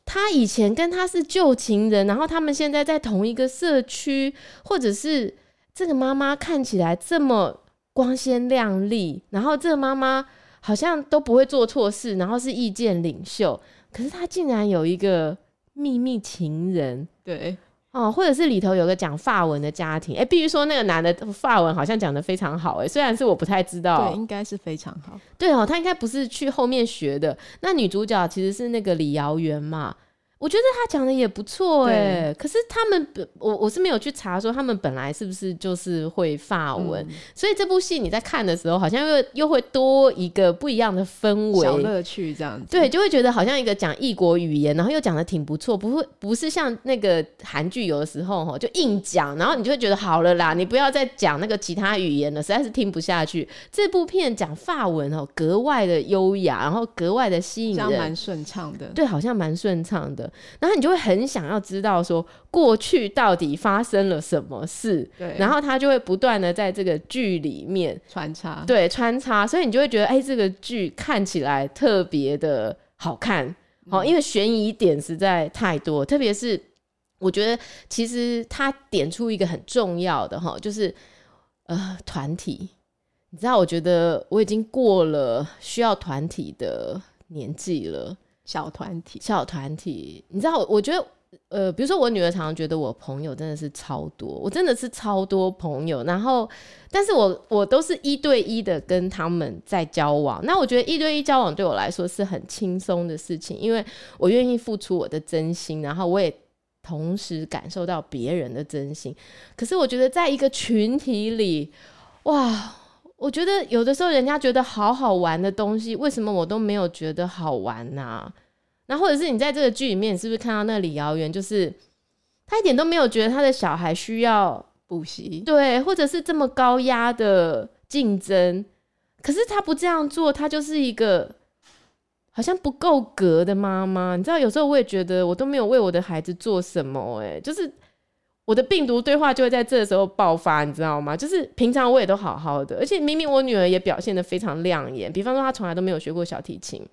S1: 他以前跟他是旧情人，然后他们现在在同一个社区，或者是这个妈妈看起来这么光鲜亮丽，然后这个妈妈好像都不会做错事，然后是意见领袖，可是他竟然有一个秘密情人，
S2: 对。
S1: 哦，或者是里头有个讲法文的家庭，哎、欸，必须说那个男的法文好像讲得非常好，哎，虽然是我不太知道，
S2: 对，应该是非常好，
S1: 对哦，他应该不是去后面学的。那女主角其实是那个李瑶媛嘛。我觉得他讲的也不错哎，可是他们我我是没有去查说他们本来是不是就是会法文，嗯、所以这部戏你在看的时候，好像又又会多一个不一样的氛围、
S2: 小乐趣这样子，
S1: 对，就会觉得好像一个讲异国语言，然后又讲的挺不错，不会不是像那个韩剧有的时候哈就硬讲，然后你就会觉得好了啦，你不要再讲那个其他语言了，实在是听不下去。这部片讲法文哦，格外的优雅，然后格外的吸引人，
S2: 蛮顺畅的，
S1: 对，好像蛮顺畅的。然后你就会很想要知道说过去到底发生了什么事，
S2: 对，
S1: 然后他就会不断的在这个剧里面
S2: 穿插，
S1: 对，穿插，所以你就会觉得，哎，这个剧看起来特别的好看，好，因为悬疑点实在太多，特别是我觉得其实他点出一个很重要的哈，就是呃团体，你知道，我觉得我已经过了需要团体的年纪了。
S2: 小团体，
S1: 小团体。你知道，我觉得。呃，比如说我女儿常常觉得我朋友真的是超多，我真的是超多朋友。然后，但是我我都是一对一的跟他们在交往。那我觉得一对一交往对我来说是很轻松的事情，因为我愿意付出我的真心，然后我也同时感受到别人的真心。可是我觉得在一个群体里，哇，我觉得有的时候人家觉得好好玩的东西，为什么我都没有觉得好玩呢、啊？那或者是你在这个剧里面，你是不是看到那李瑶元，就是他一点都没有觉得他的小孩需要补习，对，或者是这么高压的竞争，可是他不这样做，他就是一个好像不够格的妈妈。你知道，有时候我也觉得我都没有为我的孩子做什么，哎，就是我的病毒对话就会在这时候爆发，你知道吗？就是平常我也都好好的，而且明明我女儿也表现得非常亮眼，比方说她从来都没有学过小提琴。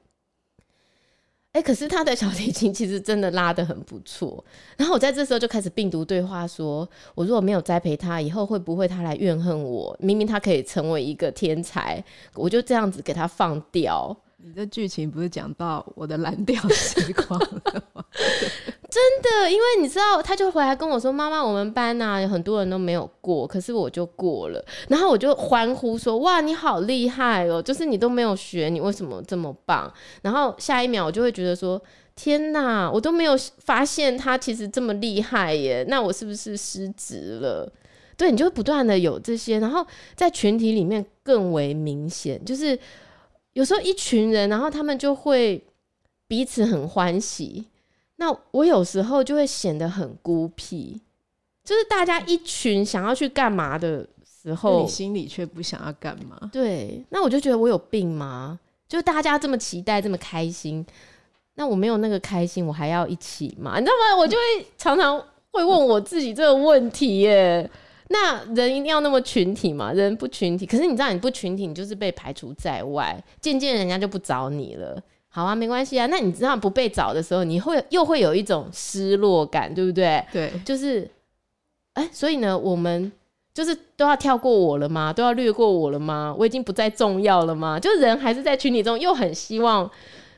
S1: 哎、可是她的小提琴其实真的拉得很不错。然后我在这时候就开始病毒对话说，我如果没有栽培她，以后会不会她来怨恨我？明明她可以成为一个天才，我就这样子给她放掉。
S2: 你的剧情不是讲到我的蓝调时光了吗？(laughs)
S1: 真的，因为你知道，他就回来跟我说：“妈妈，我们班呐，有很多人都没有过，可是我就过了。”然后我就欢呼说：“哇，你好厉害哦！就是你都没有学，你为什么这么棒？”然后下一秒我就会觉得说：“天哪，我都没有发现他其实这么厉害耶！那我是不是失职了？”对，你就会不断的有这些，然后在群体里面更为明显，就是。有时候一群人，然后他们就会彼此很欢喜。那我有时候就会显得很孤僻，就是大家一群想要去干嘛的时候，
S2: 你心里却不想要干嘛。
S1: 对，那我就觉得我有病吗？就大家这么期待，这么开心，那我没有那个开心，我还要一起吗？你知道吗？我就会常常会问我自己这个问题耶。那人一定要那么群体嘛？人不群体，可是你知道你不群体，你就是被排除在外，渐渐人家就不找你了。好啊，没关系啊。那你知道不被找的时候，你会又会有一种失落感，对不对？
S2: 对，
S1: 就是，哎、欸，所以呢，我们就是都要跳过我了吗？都要略过我了吗？我已经不再重要了吗？就是人还是在群体中，又很希望，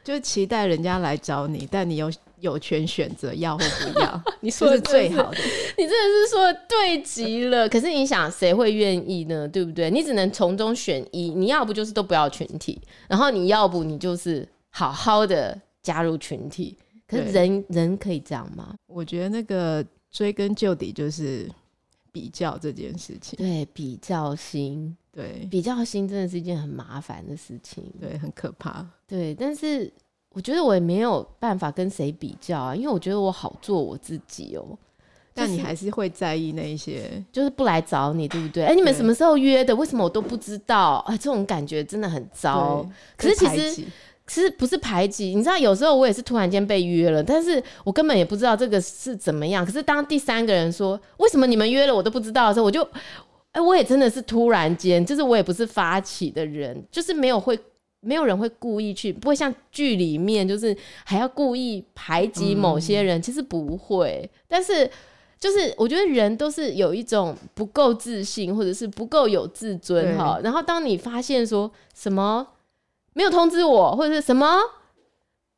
S2: 就是期待人家来找你，但你又。有权选择要或不要，(laughs) 你说的是最好的，
S1: 你真的是说的对极了。可是你想，谁会愿意呢？对不对？你只能从中选一，你要不就是都不要群体，然后你要不你就是好好的加入群体。可是人人可以这样吗？
S2: 我觉得那个追根究底就是比较这件事情。
S1: 对，比较心，
S2: 对，
S1: 比较心真的是一件很麻烦的事情，
S2: 对，很可怕。
S1: 对，但是。我觉得我也没有办法跟谁比较啊，因为我觉得我好做我自己哦、喔。
S2: 但你还是会在意那一些，
S1: 就是不来找你，对不对？哎、欸，你们什么时候约的？为什么我都不知道？啊，这种感觉真的很糟。可是其实其实不是排挤，你知道，有时候我也是突然间被约了，但是我根本也不知道这个是怎么样。可是当第三个人说为什么你们约了我都不知道的时候，我就哎，我也真的是突然间，就是我也不是发起的人，就是没有会。没有人会故意去，不会像剧里面，就是还要故意排挤某些人。嗯、其实不会，但是就是我觉得人都是有一种不够自信，或者是不够有自尊哈。然后当你发现说什么没有通知我，或者是什么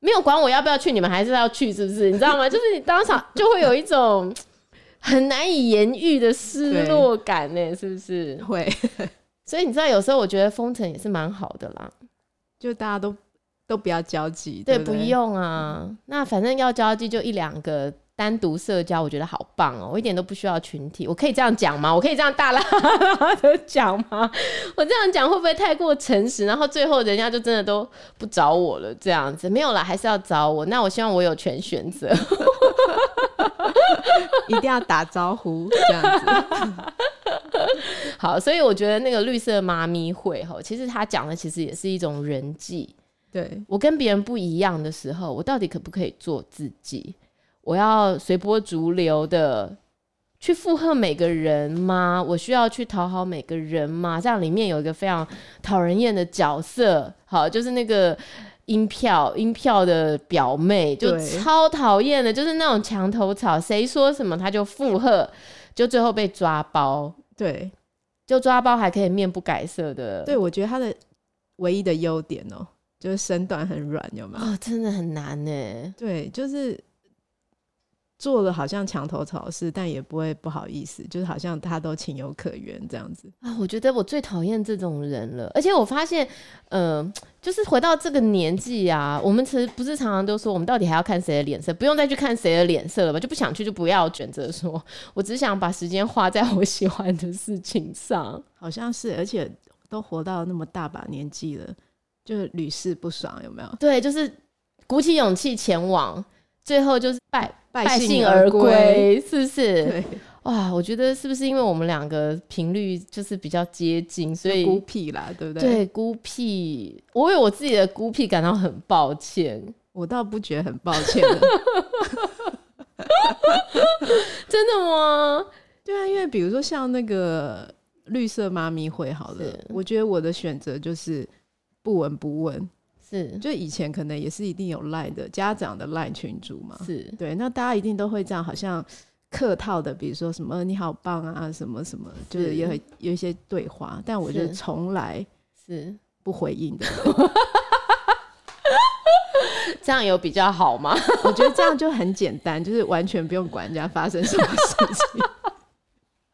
S1: 没有管我要不要去，你们还是要去，是不是？你知道吗？(laughs) 就是你当场就会有一种很难以言喻的失落感呢，是不是？
S2: 会。
S1: 所以你知道，有时候我觉得封城也是蛮好的啦。
S2: 就大家都都不要交际，
S1: 对，
S2: 对不对？
S1: 不用啊。嗯、那反正要交际，就一两个单独社交，我觉得好棒哦、喔。我一点都不需要群体，我可以这样讲吗？我可以这样大喇喇的讲吗？(laughs) 我这样讲会不会太过诚实？然后最后人家就真的都不找我了？这样子没有啦，还是要找我。那我希望我有权选择，(laughs)
S2: 一定要打招呼这样子。(laughs)
S1: 好，所以我觉得那个绿色妈咪会哈，其实他讲的其实也是一种人际。
S2: 对，
S1: 我跟别人不一样的时候，我到底可不可以做自己？我要随波逐流的去附和每个人吗？我需要去讨好每个人吗？这样里面有一个非常讨人厌的角色，好，就是那个音票音票的表妹，就超讨厌的，就是那种墙头草，谁说什么他就附和，就最后被抓包。
S2: 对。
S1: 就抓包还可以面不改色的，
S2: 对，我觉得他的唯一的优点哦、喔，就是身段很软，有没有？
S1: 哦，真的很难呢。
S2: 对，就是。做了好像墙头草事，但也不会不好意思，就是好像他都情有可原这样子
S1: 啊。我觉得我最讨厌这种人了，而且我发现，嗯、呃，就是回到这个年纪啊，我们其实不是常常都说，我们到底还要看谁的脸色？不用再去看谁的脸色了吧？就不想去就不要选择说，我只想把时间花在我喜欢的事情上。
S2: 好像是，而且都活到那么大把年纪了，就是屡试不爽，有没有？
S1: 对，就是鼓起勇气前往。最后就是败败兴而归，是不是？
S2: 对，
S1: 哇，我觉得是不是因为我们两个频率就是比较接近，所以
S2: 孤僻啦，对不对？
S1: 对，孤僻，我为我自己的孤僻感到很抱歉。
S2: 我倒不觉得很抱歉，(laughs)
S1: 真的吗？
S2: 对啊，因为比如说像那个绿色妈咪会，好了，我觉得我的选择就是不闻不问。
S1: 是，
S2: 就以前可能也是一定有赖的家长的赖群组嘛，
S1: 是。
S2: 对，那大家一定都会这样，好像客套的，比如说什么你好棒啊，什么什么，就是也会有一些对话，但我觉得从来是。不回应的，(laughs)
S1: 这样有比较好吗？(laughs)
S2: 我觉得这样就很简单，就是完全不用管人家发生什么事情。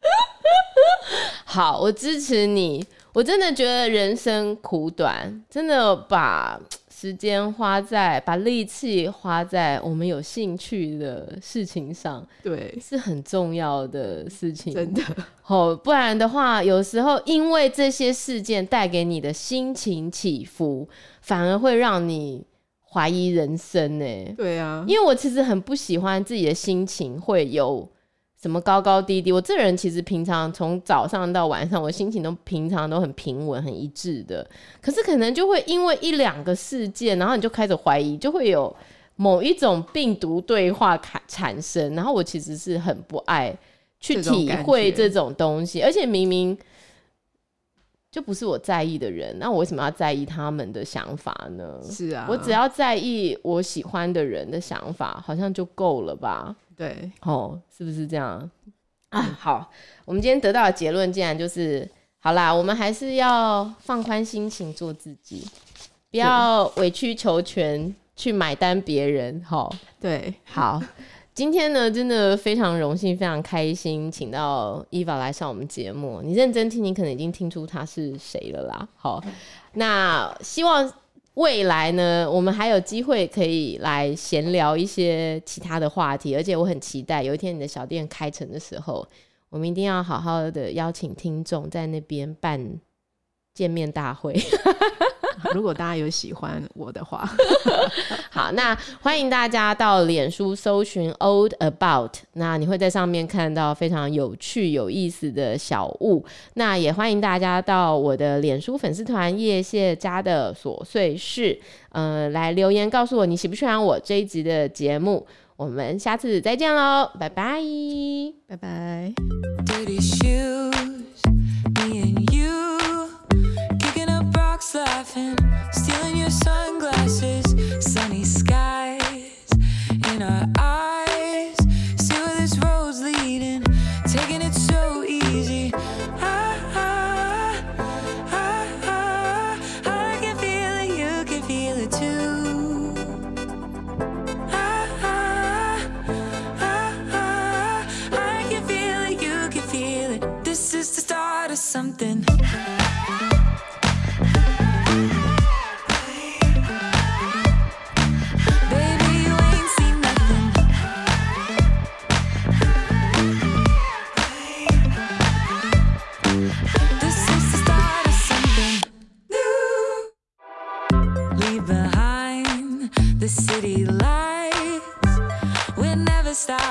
S2: (laughs)
S1: 好，我支持你。我真的觉得人生苦短，真的把 (tsk) 时间花在，把力气花在我们有兴趣的事情上，
S2: 对，
S1: 是很重要的事情。
S2: 真的，(laughs)
S1: 哦，不然的话，有时候因为这些事件带给你的心情起伏，反而会让你怀疑人生呢。
S2: 对啊，
S1: 因为我其实很不喜欢自己的心情会有。什么高高低低？我这人其实平常从早上到晚上，我心情都平常都很平稳、很一致的。可是可能就会因为一两个事件，然后你就开始怀疑，就会有某一种病毒对话产生。然后我其实是很不爱去体会这种东西，而且明明就不是我在意的人，那我为什么要在意他们的想法呢？
S2: 是啊，
S1: 我只要在意我喜欢的人的想法，好像就够了吧。
S2: 对，
S1: 哦，是不是这样啊？好，我们今天得到的结论竟然就是，好啦，我们还是要放宽心情，做自己，不要委曲求全去买单别人。好，
S2: 对，
S1: 好，今天呢，真的非常荣幸，非常开心，请到伊娃来上我们节目。你认真听，你可能已经听出他是谁了啦。好，那希望。未来呢，我们还有机会可以来闲聊一些其他的话题，而且我很期待有一天你的小店开成的时候，我们一定要好好的邀请听众在那边办见面大会。(laughs) (laughs)
S2: 如果大家有喜欢我的话，(laughs)
S1: 好，那欢迎大家到脸书搜寻 Old About，那你会在上面看到非常有趣、有意思的小物。那也欢迎大家到我的脸书粉丝团叶谢家的琐碎事，呃，来留言告诉我你喜不喜欢我这一集的节目。我们下次再见喽，拜拜，
S2: 拜拜。
S4: laughing, stealing your sunglasses, sunny skies.